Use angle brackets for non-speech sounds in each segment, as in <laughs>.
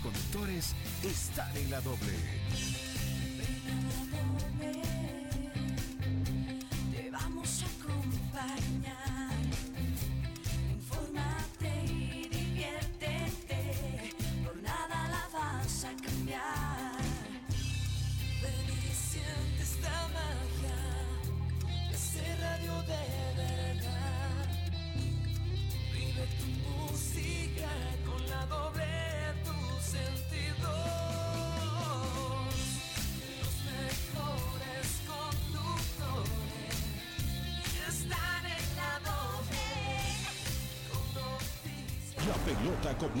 conductores están en la doble.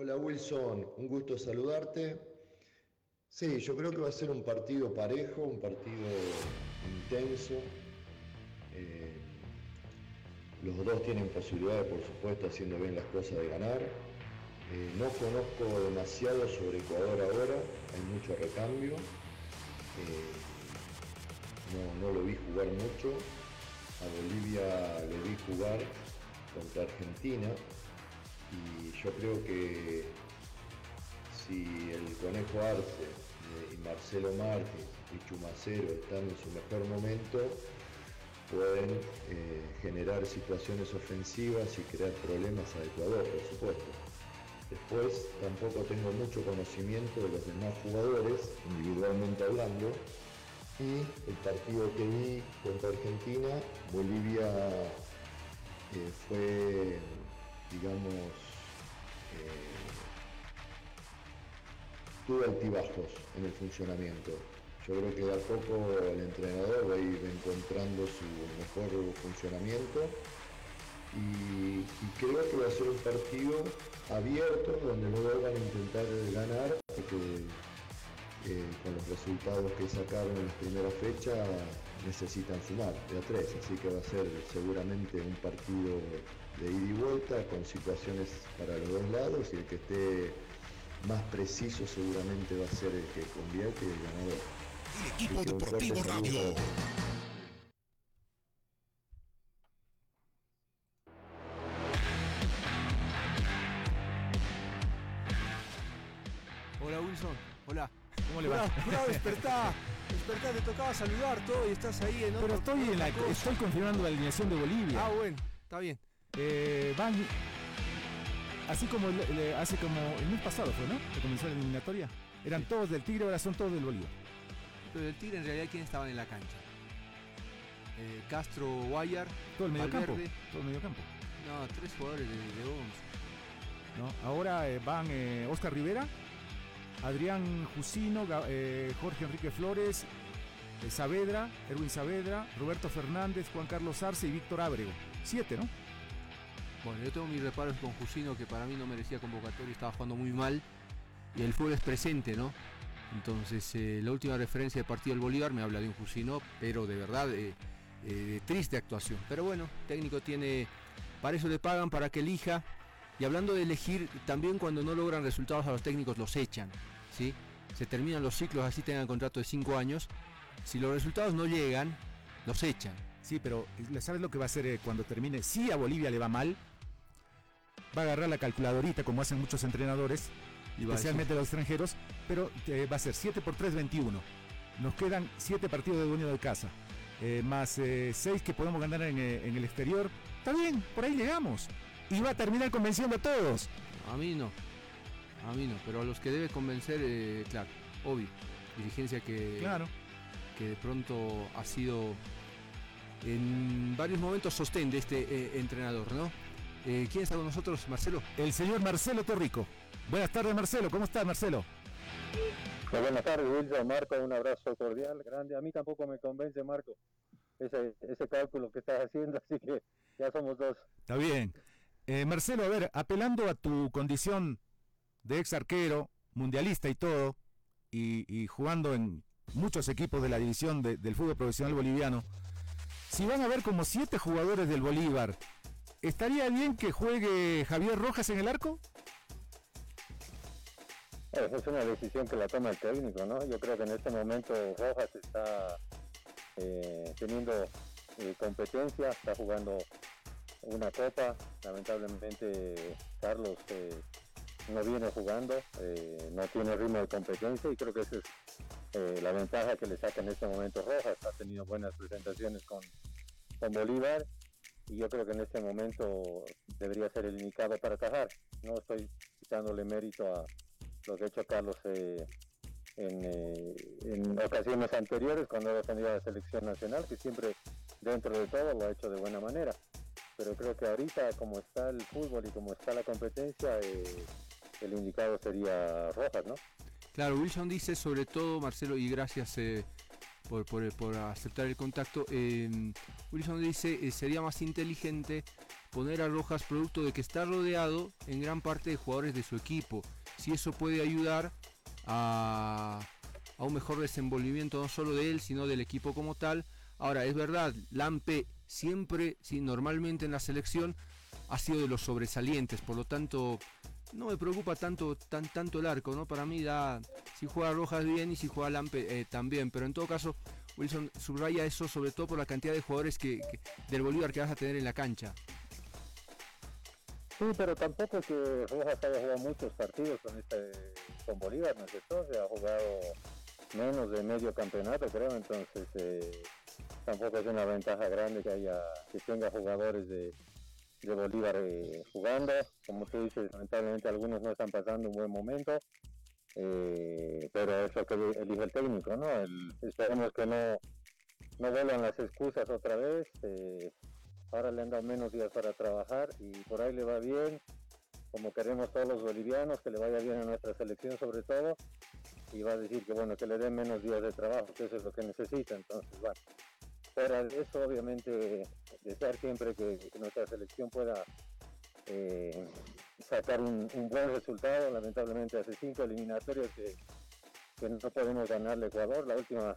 Hola Wilson, un gusto saludarte. Sí, yo creo que va a ser un partido parejo, un partido intenso. Eh, los dos tienen posibilidades, por supuesto, haciendo bien las cosas de ganar. Eh, no conozco demasiado sobre Ecuador ahora, hay mucho recambio. Eh, no, no lo vi jugar mucho. A Bolivia le vi jugar contra Argentina y yo creo que si el Conejo Arce eh, y Marcelo Márquez y Chumacero están en su mejor momento, pueden eh, generar situaciones ofensivas y crear problemas a Ecuador, por supuesto. Después tampoco tengo mucho conocimiento de los demás jugadores, individualmente hablando, y el partido que vi contra Argentina, Bolivia eh, fue digamos, eh, altibajos en el funcionamiento. Yo creo que de a poco el entrenador va a ir encontrando su mejor funcionamiento y, creo que va a ser un partido abierto donde dos van a intentar ganar eh, con los resultados que sacaron en la primera fecha necesitan sumar de a tres, así que va a ser seguramente un partido de ida y vuelta con situaciones para los dos lados y el que esté más preciso seguramente va a ser el que convierte y el ganador. El equipo deportivo radio. Hola Wilson, hola. ¿Cómo le va? Bravo, despertá, despertá, te tocaba saludar todo y estás ahí en Pero otro- estoy, en la, estoy confirmando la alineación de Bolivia. Ah, bueno, está bien. Eh, van, así como hace como el mes pasado fue, ¿no? Que comenzó la eliminatoria. Eran todos del Tigre, ahora son todos del Bolívar. Pero del Tigre en realidad quiénes estaban en la cancha. Eh, Castro, Guayar, Todo el medio campo. Valverde. Todo el medio campo. no, tres jugadores de, de 11. ¿no? Ahora eh, van Oscar Rivera, Adrián Jusino, eh, Jorge Enrique Flores, eh, Saavedra, Erwin Saavedra, Roberto Fernández, Juan Carlos Arce y Víctor Ábrego. Siete, ¿no? Bueno, yo tengo mis reparos con Jusino que para mí no merecía convocatoria, estaba jugando muy mal. Y el fútbol es presente, ¿no? Entonces, eh, la última referencia del partido del Bolívar me habla de un Jusino, pero de verdad, triste actuación. Pero bueno, técnico tiene, para eso le pagan, para que elija. Y hablando de elegir, también cuando no logran resultados a los técnicos los echan, ¿sí? Se terminan los ciclos, así tengan contrato de cinco años. Si los resultados no llegan, los echan. Sí, pero eh, ¿sabes lo que va a hacer eh, cuando termine? Si a Bolivia le va mal, va a agarrar la calculadorita como hacen muchos entrenadores, Y especialmente los extranjeros, pero eh, va a ser 7 por 3, 21. Nos quedan 7 partidos de dueño de casa, eh, más 6 que podemos ganar en, en el exterior. Está bien, por ahí llegamos. Y va a terminar convenciendo a todos. A mí no. A mí no, pero a los que debe convencer, eh, claro, obvio. Dirigencia que, Claro. que de pronto ha sido en varios momentos sostén de este eh, entrenador, ¿no? Eh, ¿Quién está con nosotros, Marcelo? El señor Marcelo Torrico. Buenas tardes, Marcelo. ¿Cómo estás, Marcelo? Pues buenas tardes, Wilson, Marco, un abrazo cordial, grande. A mí tampoco me convence, Marco, ese, ese cálculo que estás haciendo, <laughs> así que ya somos dos. Está bien. Eh, Marcelo, a ver, apelando a tu condición de ex arquero, mundialista y todo, y, jugando en muchos equipos de la división de- del fútbol profesional boliviano, si van a ver como siete jugadores del Bolívar, ¿estaría bien que juegue Javier Rojas en el arco? Eh, Es una decisión que la toma el técnico, ¿no? Yo creo que en este momento Rojas está eh, teniendo eh, competencia, está jugando una copa. Lamentablemente Carlos eh, no viene jugando, eh, no tiene ritmo de competencia y creo que esa es eh, la ventaja que le saca en este momento Rojas. Ha tenido buenas presentaciones con, con Bolívar y yo creo que en este momento debería ser el indicado para atajar. No estoy quitándole mérito a lo que ha hecho Carlos en, ocasiones anteriores cuando ha defendido la selección nacional, que siempre dentro de todo lo ha hecho de buena manera. Pero creo que ahorita, como está el fútbol y como está la competencia, eh, el indicado sería Rojas, ¿no? Claro, Wilson dice sobre todo, Marcelo, y gracias eh, por, por- por aceptar el contacto, eh, Wilson dice eh, sería más inteligente poner a Rojas producto de que está rodeado en gran parte de jugadores de su equipo. Si eso puede ayudar a, a un mejor desenvolvimiento no solo de él, sino del equipo como tal. Ahora, es verdad, Lampe siempre, sí, normalmente en la selección ha sido de los sobresalientes, por lo tanto no me preocupa tanto tan, tanto el arco, ¿no? Para mí da si juega Rojas bien y si juega Lampe eh, también, pero en todo caso Wilson subraya eso sobre todo por la cantidad de jugadores que, del Bolívar que vas a tener en la cancha. Sí, pero tampoco que Rojas haya jugado muchos partidos con este con Bolívar, ¿no es cierto? Se ha jugado menos de medio campeonato, creo, entonces eh, tampoco es una ventaja grande que haya que tenga jugadores de, de Bolívar eh, jugando. Como tú dices, lamentablemente algunos no están pasando un buen momento, eh, pero es lo que elige el técnico, ¿no? Esperemos que no, no vuelvan las excusas otra vez. eh, ahora le han dado menos días para trabajar y por ahí le va bien, como queremos todos los bolivianos, que le vaya bien a nuestra selección sobre todo, y va a decir que bueno, que le den menos días de trabajo, que eso es lo que necesita, entonces bueno. Fuera de eso, obviamente, desear siempre que, nuestra selección pueda eh, sacar un, buen resultado, lamentablemente hace cinco eliminatorias que, que no podemos ganarle Ecuador, la última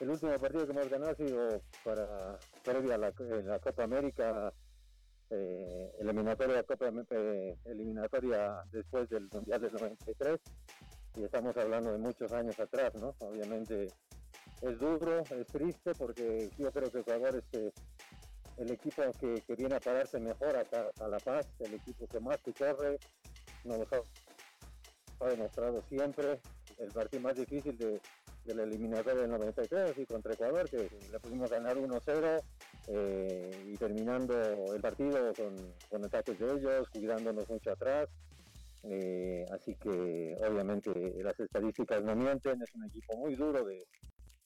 el último partido que hemos ganado ha sido para previa a la, eh, Copa América, eh, eliminatoria Copa eliminatoria después del Mundial del 93 y estamos hablando de muchos años atrás, ¿no? Obviamente es duro, es triste porque yo creo que Ecuador es eh, el equipo que, que viene a pararse mejor a La Paz, el equipo que más que corre, nos lo ha, demostrado siempre, el partido más difícil de, la eliminatoria del 93 y contra Ecuador, que le pudimos ganar 1-0 eh, y terminando el partido con, con ataques de ellos, cuidándonos mucho atrás. Eh, así que obviamente las estadísticas no mienten, es un equipo muy duro de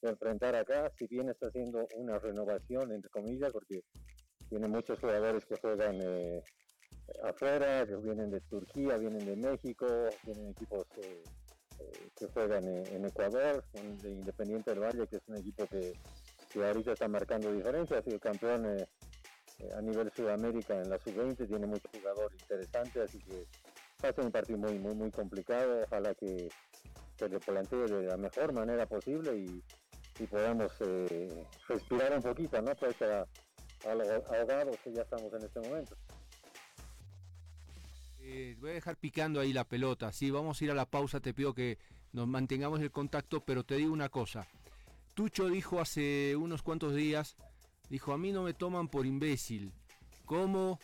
enfrentar acá, si bien está haciendo una renovación, entre comillas, porque tiene muchos jugadores que juegan eh, afuera, que vienen de Turquía, vienen de México, tienen equipos eh, eh, que juegan en Ecuador, un de Independiente del Valle, que es un equipo que, que ahorita está marcando diferencia, ha sido campeón a nivel Sudamérica en la sub-20, tiene mucho jugador interesante, así que va un partido muy, muy, muy complicado, ojalá que se le plantee de la mejor manera posible y, y podamos eh, respirar un poquito, ¿no? Pues a, a ahogados que ya estamos en este momento. Eh, voy a dejar picando ahí la pelota. Sí, vamos a ir a la pausa. Te pido que nos mantengamos el contacto, pero te digo una cosa. Tucho dijo hace unos cuantos días, dijo, a mí no me toman por imbécil. ¿Cómo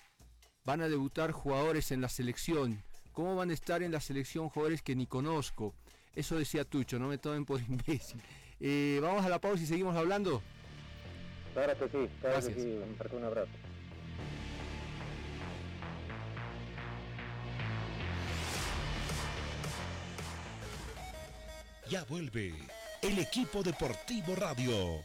van a debutar jugadores en la selección? ¿Cómo van a estar en la selección jugadores que ni conozco? Eso decía Tucho, no me tomen por <laughs> imbécil. Eh, vamos a la pausa y seguimos hablando. Claro que sí, claro Gracias. que sí. Un abrazo. Ya vuelve el equipo deportivo radio.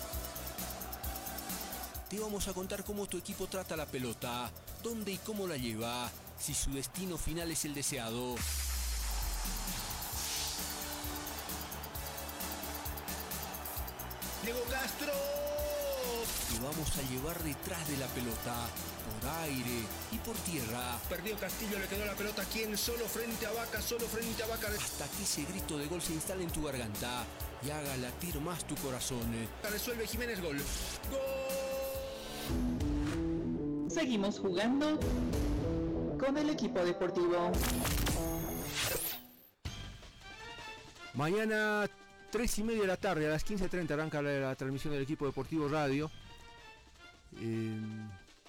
Te vamos a contar cómo tu equipo trata la pelota, dónde y cómo la lleva, si su destino final es el deseado. Diego Castro. Te vamos a llevar detrás de la pelota, por aire y por tierra. Perdió Castillo, le quedó la pelota a quien solo frente a Vaca, solo frente a Vaca. Hasta que ese grito de gol se instale en tu garganta y haga latir más tu corazón. Resuelve Jiménez gol. Seguimos jugando con el equipo deportivo. Mañana 3 y media de la tarde, a las 15.30 arranca la, la transmisión del equipo deportivo radio eh,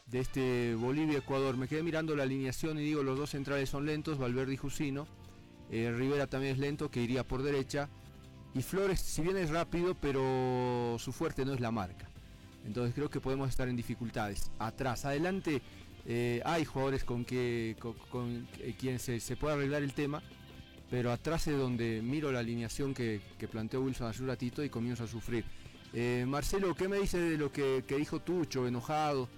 de este Bolivia-Ecuador. Me quedé mirando la alineación y digo, los dos centrales son lentos, Valverde y Jusino. Eh, Rivera también es lento, que iría por derecha. Y Flores, si bien es rápido, pero su fuerte no es la marca. Entonces creo que podemos estar en dificultades. Atrás, adelante eh, hay jugadores con que con, eh, quien se, se, puede arreglar el tema, pero atrás es donde miro la alineación que, que planteó Wilson hace un ratito y comienzo a sufrir. Eh, Marcelo, ¿qué me dice de lo que, que, dijo Tucho, enojado,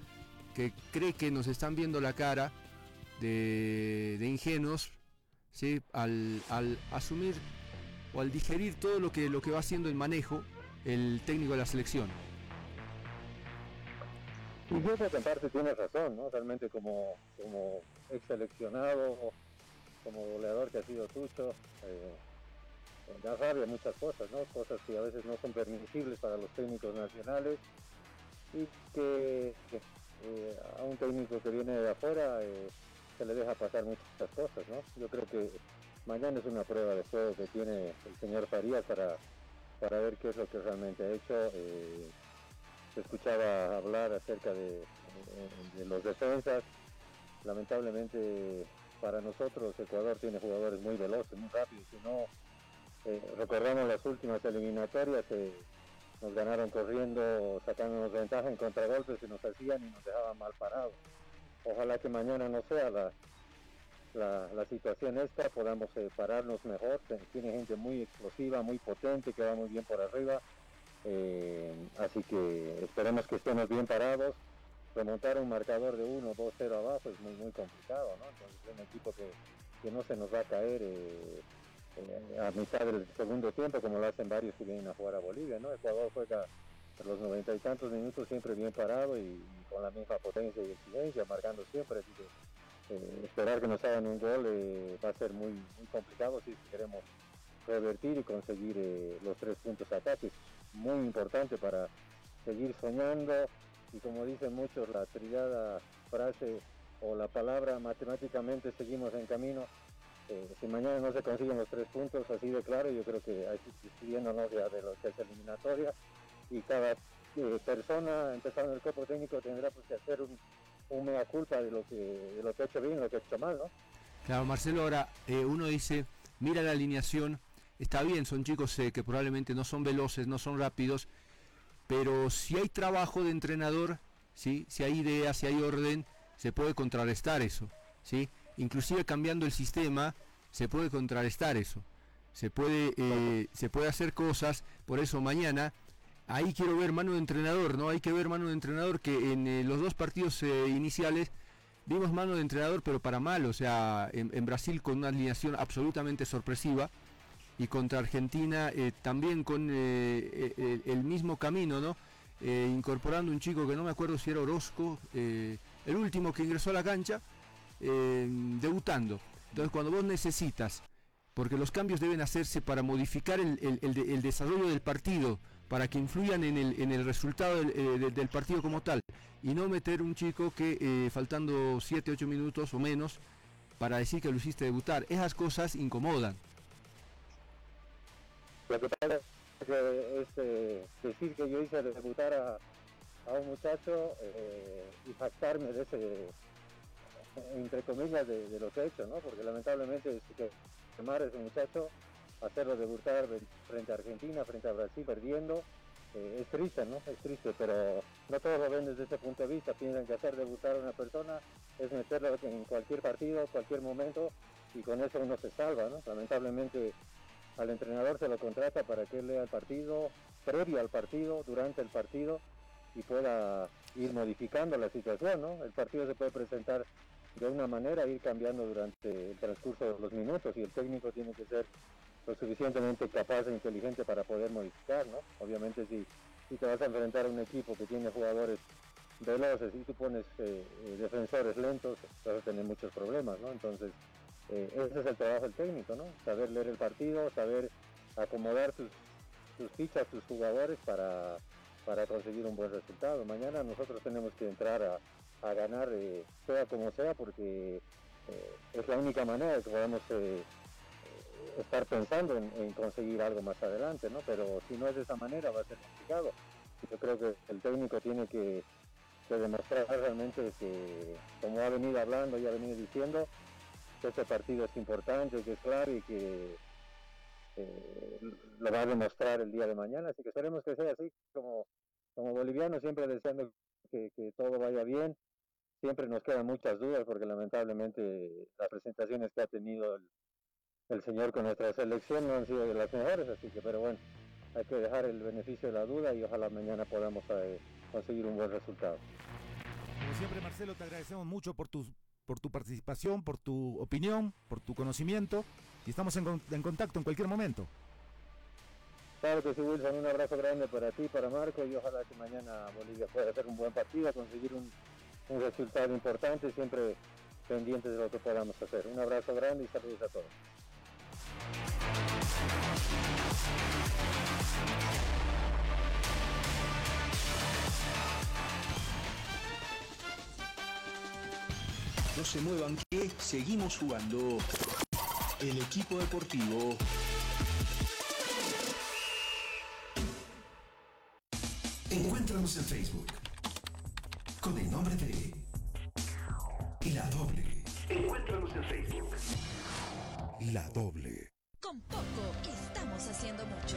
que cree que nos están viendo la cara de, de ingenuos ¿sí? al, al asumir o al digerir todo lo que, lo que va haciendo el manejo el técnico de la selección? Y yo creo que en parte tiene razón, ¿no? Realmente como, como ex seleccionado, como goleador que ha sido Tucho, eh, da rabia muchas cosas, ¿no? Cosas que a veces no son permisibles para los técnicos nacionales y que, eh, a un técnico que viene de afuera eh, se le deja pasar muchas cosas, ¿no? Yo creo que mañana es una prueba de fuego que tiene el señor Farías para, para ver qué es lo que realmente ha hecho. Eh, se escuchaba hablar acerca de, los defensas. Lamentablemente para nosotros Ecuador tiene jugadores muy veloces, muy rápidos. Si no, eh, recordamos las últimas eliminatorias, eh, nos ganaron corriendo, sacándonos ventaja en contragolpes y nos hacían y nos dejaban mal parados. Ojalá que mañana no sea la, la, situación esta, podamos pararnos mejor. Tiene gente muy explosiva, muy potente, que va muy bien por arriba. Eh, así que esperemos que estemos bien parados. Remontar un marcador de 1, 2, 0 abajo es muy muy complicado, ¿no? Entonces es un equipo que, que no se nos va a caer eh, eh, a mitad del segundo tiempo, como lo hacen varios que vienen a jugar a Bolivia, ¿no? Ecuador juega los noventa y tantos minutos siempre bien parado y, con la misma potencia y exigencia, marcando siempre, así que esperar que nos hagan un gol va a ser muy, muy complicado si queremos revertir y conseguir los tres puntos ataques muy importante para seguir soñando. Y como dicen muchos la trillada frase o la palabra matemáticamente seguimos en camino eh, si mañana no se consiguen los tres puntos así de claro yo creo que hay viéndonos ya de lo que es eliminatoria y cada eh, persona empezando el cuerpo técnico tendrá pues que hacer un, un mea culpa de lo que de lo que ha hecho bien lo que ha hecho mal ¿no? Claro, Marcelo, ahora eh, uno dice, mira la alineación, está bien, son chicos eh, que probablemente no son veloces, no son rápidos, pero si hay trabajo de entrenador, ¿sí? si hay ideas, si hay orden, se puede contrarrestar eso. ¿sí? Inclusive cambiando el sistema, se puede contrarrestar eso. Se puede, eh, se puede hacer cosas, por eso mañana, ahí quiero ver mano de entrenador, ¿no? Hay que ver mano de entrenador que en eh, los dos partidos eh, iniciales vimos mano de entrenador, pero para mal, o sea, en, en Brasil con una alineación absolutamente sorpresiva y contra Argentina eh, también con eh, eh, el, mismo camino, ¿no? Incorporando un chico que no me acuerdo si era Orozco, el último que ingresó a la cancha, debutando. Entonces cuando vos necesitas, porque los cambios deben hacerse para modificar el, el- el de- el desarrollo del partido, para que influyan en el, en el resultado del, partido como tal, y no meter un chico que faltando 7, 8 minutos o menos, para decir que lo hiciste debutar. Esas cosas incomodan. Lo que pasa es eh, decir que yo hice debutar a, un muchacho eh, y jactarme de ese, entre comillas, de, lo que he hecho, ¿no? Porque lamentablemente sí que quemar a ese muchacho, hacerlo debutar de- frente a Argentina, frente a Brasil, perdiendo, eh, es triste, ¿no? Es triste, pero no todos lo ven desde ese punto de vista. Piensan que hacer debutar a una persona es meterlo en cualquier partido, cualquier momento, y con eso uno se salva, ¿no? Lamentablemente al entrenador se lo contrata para que él lea el partido, previo al partido, durante el partido, y pueda ir modificando la situación, ¿no? El partido se puede presentar de una manera, ir cambiando durante el transcurso de los minutos, y el técnico tiene que ser lo suficientemente capaz e inteligente para poder modificar, ¿no? Obviamente si, si te vas a enfrentar a un equipo que tiene jugadores veloces y tú pones eh, eh, defensores lentos, vas a tener muchos problemas, ¿no? Entonces, eh, ese es el trabajo del técnico, ¿no? Saber leer el partido, saber acomodar sus, fichas, sus jugadores para, para conseguir un buen resultado. Mañana nosotros tenemos que entrar a, ganar, eh, sea como sea, porque eh, es la única manera que podemos eh, estar pensando en, en conseguir algo más adelante, ¿no? Pero si no es de esa manera va a ser complicado. Yo creo que el técnico tiene que, que demostrar realmente que, como ha venido hablando y ha venido diciendo, que este partido es importante, que es claro y que eh, lo va a demostrar el día de mañana. Así que esperemos que sea así, como, como bolivianos, siempre deseando que, que todo vaya bien. Siempre nos quedan muchas dudas porque lamentablemente las presentaciones que ha tenido el, el señor con nuestra selección no han sido de las mejores, así que pero bueno, hay que dejar el beneficio de la duda y ojalá mañana podamos eh, conseguir un buen resultado. Como siempre, Marcelo, te agradecemos mucho por tu, por tu participación, por tu opinión, por tu conocimiento y estamos en, con- en contacto en cualquier momento. Claro que sí, Wilson, un abrazo grande para ti, para Marco y ojalá que mañana Bolivia pueda hacer un buen partido, conseguir un, un resultado importante, siempre pendientes de lo que podamos hacer. Un abrazo grande y saludos a todos. No se muevan que seguimos jugando. El equipo deportivo Encuéntranos en Facebook con el nombre de La Doble. Encuéntranos en Facebook. La Doble. Con poco estamos haciendo mucho.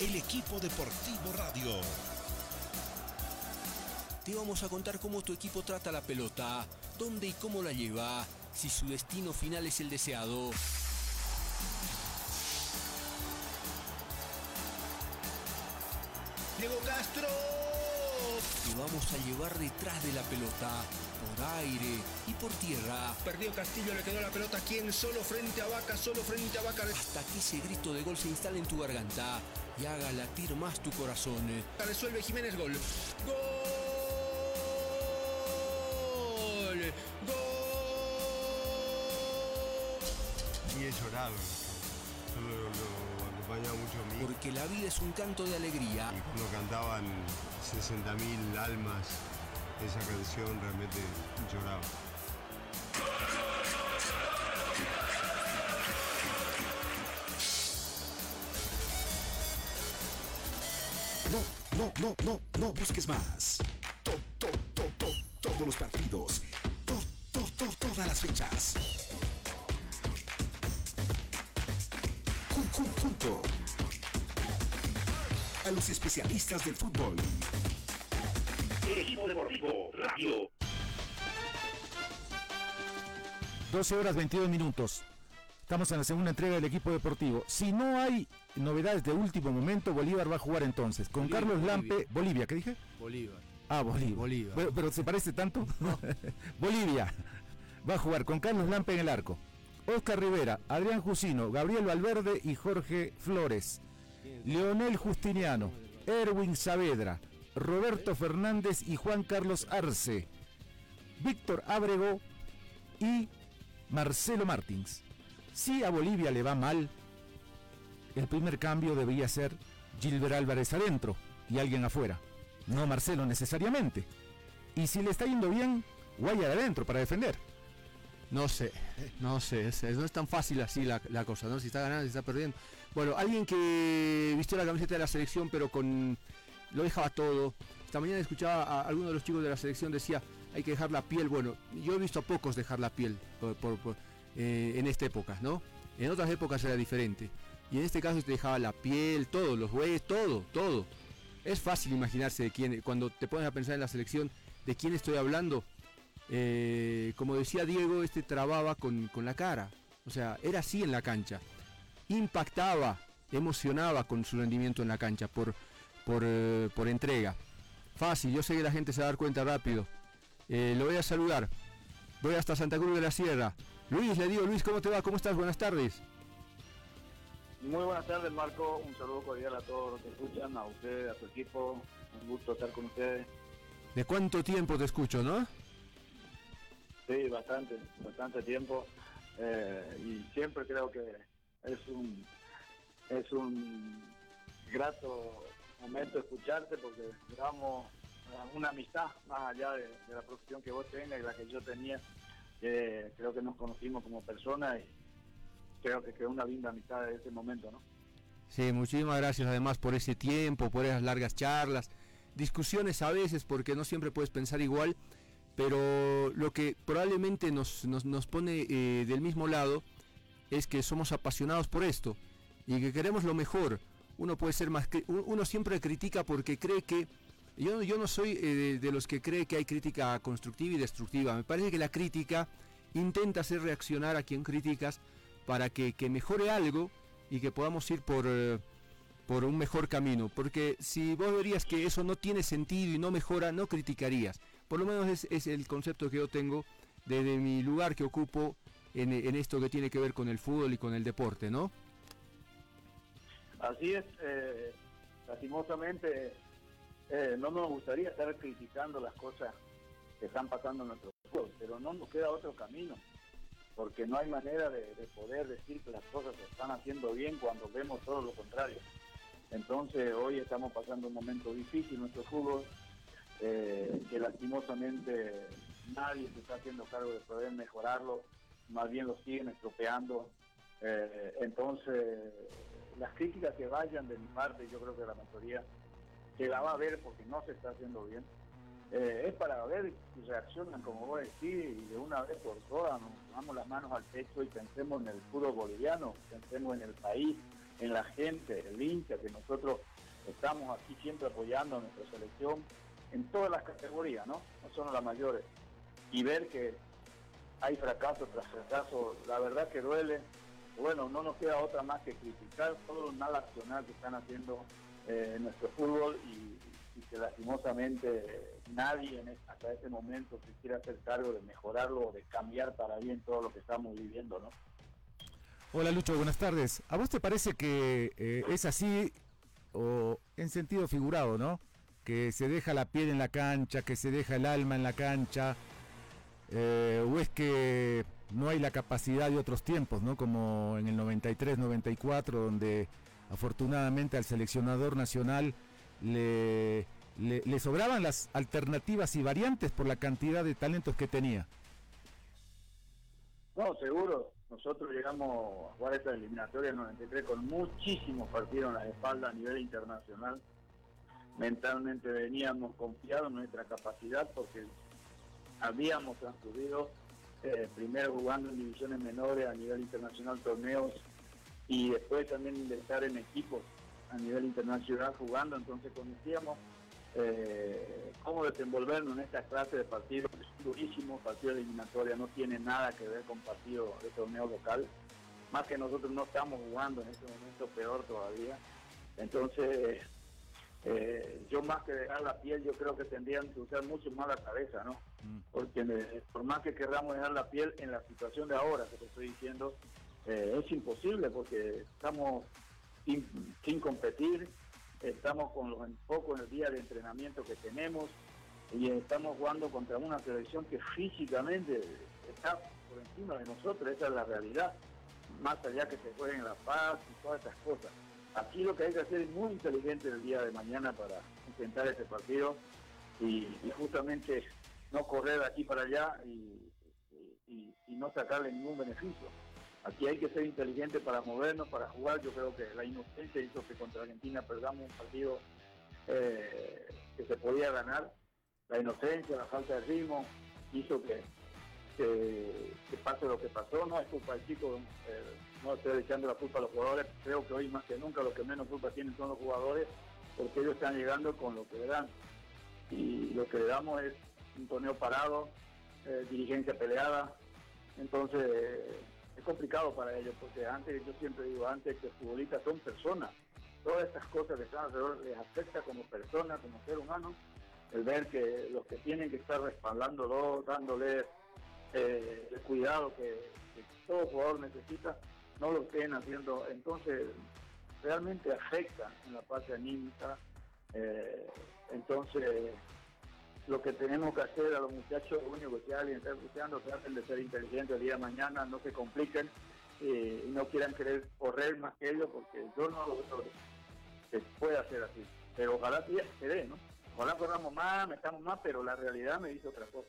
El equipo deportivo radio. Te vamos a contar cómo tu equipo trata la pelota, dónde y cómo la lleva, si su destino final es el deseado. Diego Castro. Te vamos a llevar detrás de la pelota, por aire y por tierra. Perdió Castillo, le quedó la pelota. ¿Quién? Solo frente a Vaca, solo frente a Vaca. Hasta que ese grito de gol se instale en tu garganta y haga latir más tu corazón. Resuelve Jiménez, gol. ¡Gol! ¡Gol! Y he llorado. Mucho a mí. Porque la vida es un canto de alegría. Y cuando cantaban 60.000 almas esa canción, realmente lloraba. No, no, no, no, no busques más. To, to, to, to, todos los partidos. To, to, to, todas las fechas. Jun- jun- Junto a los especialistas del fútbol. El equipo deportivo Radio. 12 horas 22 minutos. Estamos en la segunda entrega del equipo deportivo. Si no hay novedades de último momento, Bolívar va a jugar entonces. Con Carlos Bolivia. Lampe, Bolivia, ¿qué dije? Bolívar. Ah, Bolivia. Bolívar. Pero, pero ¿se parece tanto? <laughs> Bolivia va a jugar con Carlos Lampe en el arco. Oscar Rivera, Adrián Jusino, Gabriel Valverde y Jorge Flores. Leonel Justiniano, Erwin Saavedra, Roberto Fernández y Juan Carlos Arce. Víctor Ábrego y Marcelo Martins. Si a Bolivia le va mal, el primer cambio debería ser Gilbert Álvarez adentro y alguien afuera. No Marcelo necesariamente. Y si le está yendo bien, Guayar adentro para defender. No sé, no sé, es- no es tan fácil así la, la cosa, ¿no? Si está ganando, si está perdiendo. Bueno, alguien que vistió la camiseta de la selección, pero con. lo dejaba todo. Esta mañana escuchaba a alguno de los chicos de la selección decía, hay que dejar la piel. Bueno, yo he visto a pocos dejar la piel eh, en esta época, ¿no? En otras épocas era diferente. Y en este caso te dejaba la piel, todo, los huesos, todo, todo. Es fácil imaginarse de quién, cuando te pones a pensar en la selección, de quién estoy hablando. Eh, como decía Diego, este trababa con, con la cara. O sea, era así en la cancha. Impactaba, emocionaba con su rendimiento en la cancha por, por, eh, por entrega. Fácil, yo sé que la gente se va a dar cuenta rápido. Eh, lo voy a saludar. Voy hasta Santa Cruz de la Sierra. Luis, le digo, Luis, ¿cómo te va? ¿Cómo estás? Buenas tardes. Muy buenas tardes, Marco. Un saludo cordial a todos los que escuchan, a usted, a su equipo. Un gusto estar con ustedes. ¿De cuánto tiempo te escucho, no? Sí, bastante, bastante tiempo. Eh, y siempre creo que es un es un grato momento escucharte porque llevamos eh, una amistad más allá de, la profesión que vos tengas y la que yo tenía. Creo que nos conocimos como personas y creo que quedó una linda amistad de ese momento, ¿no? Sí, muchísimas gracias además por ese tiempo, por esas largas charlas, discusiones a veces, porque no siempre puedes pensar igual, pero lo que probablemente nos, nos, nos pone eh, del mismo lado es que somos apasionados por esto y que queremos lo mejor. Uno puede ser más, uno siempre critica porque cree que, yo, yo no soy eh, de, de los que cree que hay crítica constructiva y destructiva, me parece que la crítica intenta hacer reaccionar a quien criticas para que, que mejore algo y que podamos ir por, eh, por un mejor camino. Porque si vos verías que eso no tiene sentido y no mejora, no criticarías. Por lo menos es, el concepto que yo tengo desde mi lugar que ocupo en, esto que tiene que ver con el fútbol y con el deporte, ¿no? Así es, eh, lastimosamente eh, no nos gustaría estar criticando las cosas que están pasando en nuestro fútbol, pero no nos queda otro camino, porque no hay manera de, de poder decir que las cosas se están haciendo bien cuando vemos todo lo contrario. Entonces hoy estamos pasando un momento difícil en nuestro fútbol, eh, que lastimosamente nadie se está haciendo cargo de poder mejorarlo, más bien lo siguen estropeando. Eh, entonces, las críticas que vayan de mi parte, yo creo que la mayoría que la va a ver porque no se está haciendo bien, eh, es para ver si reaccionan como vos decís y de una vez por todas nos pongamos las manos al pecho y pensemos en el fútbol boliviano, pensemos en el país, en la gente, el hincha, que nosotros estamos aquí siempre apoyando a nuestra selección en todas las categorías, ¿no? No solo las mayores. Y ver que hay fracaso tras fracaso, la verdad que duele. Bueno, no nos queda otra más que criticar todo lo mal accionar que están haciendo eh, nuestro fútbol y, que lastimosamente nadie en es- hasta este momento se quiere hacer cargo de mejorarlo o de cambiar para bien todo lo que estamos viviendo, ¿no? Hola Lucho, buenas tardes. ¿A vos te parece que eh, es así o en sentido figurado, no? Que se deja la piel en la cancha, que se deja el alma en la cancha, eh, o es que no hay la capacidad de otros tiempos, ¿no? Como en el 93, 94, donde afortunadamente al seleccionador nacional le, le, sobraban las alternativas y variantes por la cantidad de talentos que tenía. No, seguro. Nosotros llegamos a jugar esta eliminatoria en 93 con muchísimos partidos en la espalda a nivel internacional. Mentalmente veníamos confiados en nuestra capacidad porque habíamos transcurrido eh, primero jugando en divisiones menores a nivel internacional torneos y después también de en equipos a nivel internacional jugando, entonces conocíamos eh, cómo desenvolvernos en esta clase de partidos durísimos, partidos de eliminatoria, no tiene nada que ver con partidos de torneo local, más que nosotros no estamos jugando en este momento peor todavía, entonces eh, yo más que dejar la piel, yo creo que tendrían que usar mucho más la cabeza, ¿no? Porque eh, por más que queramos dejar la piel en la situación de ahora, que te estoy diciendo, eh, es imposible porque estamos sin, sin competir, estamos con los enfocos en el día de entrenamiento que tenemos y estamos jugando contra una selección que físicamente está por encima de nosotros, esa es la realidad, más allá que se jueguen La Paz y todas estas cosas. Aquí lo que hay que hacer es muy inteligente el día de mañana para intentar este partido y, justamente no correr aquí para allá y, no sacarle ningún beneficio. Aquí hay que ser inteligente para movernos, para jugar. Yo creo que la inocencia hizo que contra Argentina perdamos un partido eh, que se podía ganar. La inocencia, la falta de ritmo hizo que, que, que pase lo que pasó. No es culpa del chico, eh, no estoy echando la culpa a los jugadores. Creo que hoy más que nunca los que menos culpa tienen son los jugadores porque ellos están llegando con lo que le dan. Y lo que le damos es un torneo parado, eh, dirigencia peleada. Entonces eh, es complicado para ellos porque antes, yo siempre digo, antes que futbolistas son personas. Todas estas cosas que están alrededor les afecta como persona, como ser humano, el ver que los que tienen que estar respaldándolo, dándole eh, el cuidado que todo jugador necesita, no lo estén haciendo. Entonces realmente afecta en la parte anímica. eh, entonces lo que tenemos que hacer a los muchachos, lo único que alguien está escuchando, traten de ser inteligentes el día de mañana, no se compliquen eh, y no quieran querer correr más que ellos, porque yo no lo veo que puede hacer así. Pero ojalá sí se dé, ¿no? Ojalá corramos más, metamos más, pero la realidad me dice otra cosa.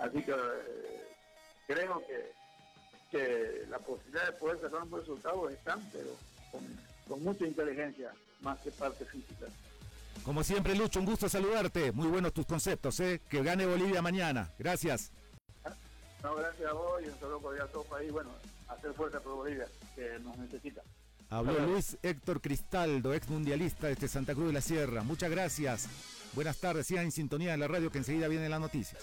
Así que eh, creo que, que la posibilidad de poder sacar un buen resultado están, pero con, con mucha inteligencia, más que parte física. Como siempre, Lucho, un gusto saludarte. Muy buenos tus conceptos, ¿eh? Que gane Bolivia mañana. Gracias. No, gracias a vos y un saludo cordial a todo el país. Bueno, hacer fuerza por Bolivia, que nos necesita. Habló Luis Héctor Cristaldo, ex mundialista desde Santa Cruz de la Sierra. Muchas gracias. Buenas tardes, sigan en sintonía de la radio que enseguida vienen las noticias.